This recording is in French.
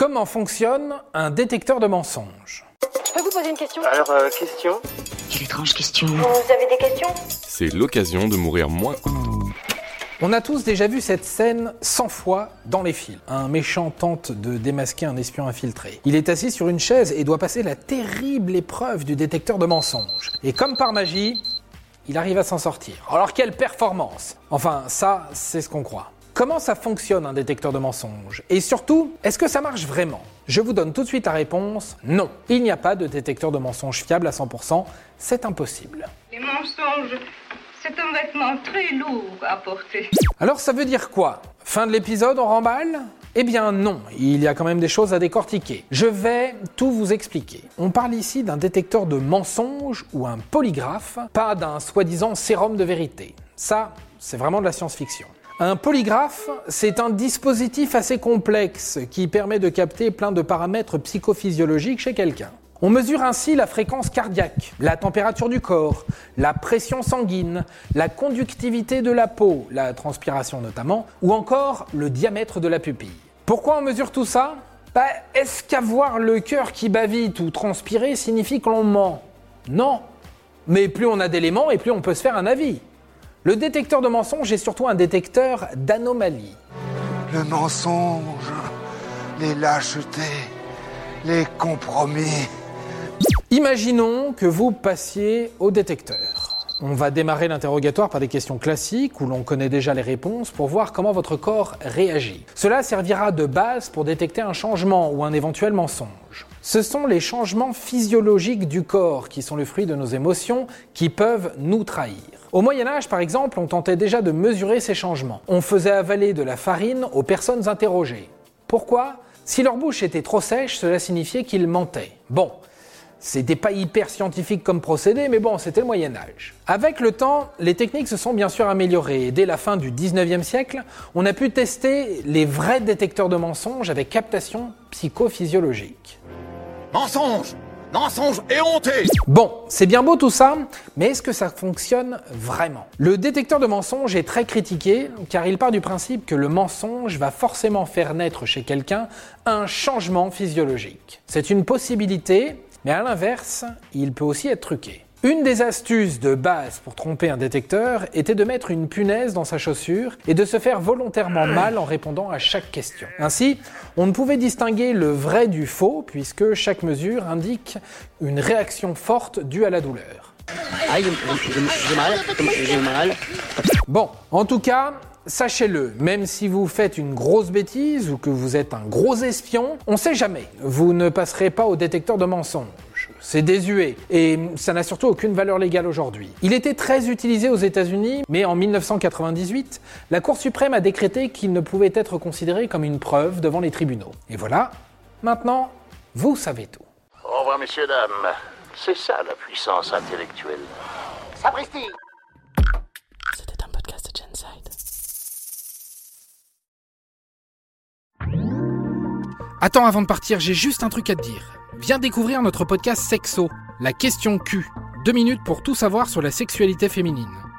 Comment fonctionne un détecteur de mensonges Je peux vous poser une question? Alors, euh, question? Quelle étrange question. Vous avez des questions? C'est l'occasion de mourir moins. On a tous déjà vu cette scène 100 fois dans les films. Un méchant tente de démasquer un espion infiltré. Il est assis sur une chaise et doit passer la terrible épreuve du détecteur de mensonges. Et comme par magie, il arrive à s'en sortir. Alors quelle performance Enfin, ça, c'est ce qu'on croit. Comment ça fonctionne un détecteur de mensonges? Et surtout, est-ce que ça marche vraiment? Je vous donne tout de suite la réponse non. Il n'y a pas de détecteur de mensonges fiable à 100%, c'est impossible. Les mensonges, c'est un vêtement très lourd à porter. Alors ça veut dire quoi? Fin de l'épisode, on remballe? Eh bien non, il y a quand même des choses à décortiquer. Je vais tout vous expliquer. On parle ici d'un détecteur de mensonges ou un polygraphe, pas d'un soi-disant sérum de vérité. Ça, c'est vraiment de la science-fiction. Un polygraphe, c'est un dispositif assez complexe qui permet de capter plein de paramètres psychophysiologiques chez quelqu'un. On mesure ainsi la fréquence cardiaque, la température du corps, la pression sanguine, la conductivité de la peau, la transpiration notamment, ou encore le diamètre de la pupille. Pourquoi on mesure tout ça? Bah, Est-ce qu'avoir le cœur qui bat vite ou transpirer signifie que l'on ment? Non. Mais plus on a d'éléments et plus on peut se faire un avis. Le détecteur de mensonges est surtout un détecteur d'anomalies. Le mensonge, les lâchetés, les compromis. Imaginons que vous passiez au détecteur. On va démarrer l'interrogatoire par des questions classiques où l'on connaît déjà les réponses pour voir comment votre corps réagit. Cela servira de base pour détecter un changement ou un éventuel mensonge. Ce sont les changements physiologiques du corps qui sont le fruit de nos émotions qui peuvent nous trahir. Au Moyen Âge, par exemple, on tentait déjà de mesurer ces changements. On faisait avaler de la farine aux personnes interrogées. Pourquoi? Si leur bouche était trop sèche, cela signifiait qu'ils mentaient. Bon, c'était pas hyper scientifique comme procédé, mais bon, c'était le Moyen Âge. Avec le temps, les techniques se sont bien sûr améliorées. Et dès la fin du 19e siècle, on a pu tester les vrais détecteurs de mensonges avec captation psychophysiologique. Mensonge Mensonge et honté Bon, c'est bien beau tout ça, mais est-ce que ça fonctionne vraiment? Le détecteur de mensonges est très critiqué car il part du principe que le mensonge va forcément faire naître chez quelqu'un un changement physiologique. C'est une possibilité, mais à l'inverse, il peut aussi être truqué. Une des astuces de base pour tromper un détecteur était de mettre une punaise dans sa chaussure et de se faire volontairement mal en répondant à chaque question. Ainsi, on ne pouvait distinguer le vrai du faux puisque chaque mesure indique une réaction forte due à la douleur. Aïe, j'ai mal, j'ai mal. Bon, en tout cas, sachez-le, même si vous faites une grosse bêtise ou que vous êtes un gros espion, on sait jamais. Vous ne passerez pas au détecteur de mensonges. C'est désuet et ça n'a surtout aucune valeur légale aujourd'hui. Il était très utilisé aux États-Unis, mais en 1998, la Cour suprême a décrété qu'il ne pouvait être considéré comme une preuve devant les tribunaux. Et voilà, maintenant, vous savez tout. Au revoir, messieurs, dames. C'est ça la puissance intellectuelle. Sapristi C'était un podcast de Genside. Attends, avant de partir, j'ai juste un truc à te dire. Viens découvrir notre podcast Sexo, la question Q. Deux minutes pour tout savoir sur la sexualité féminine.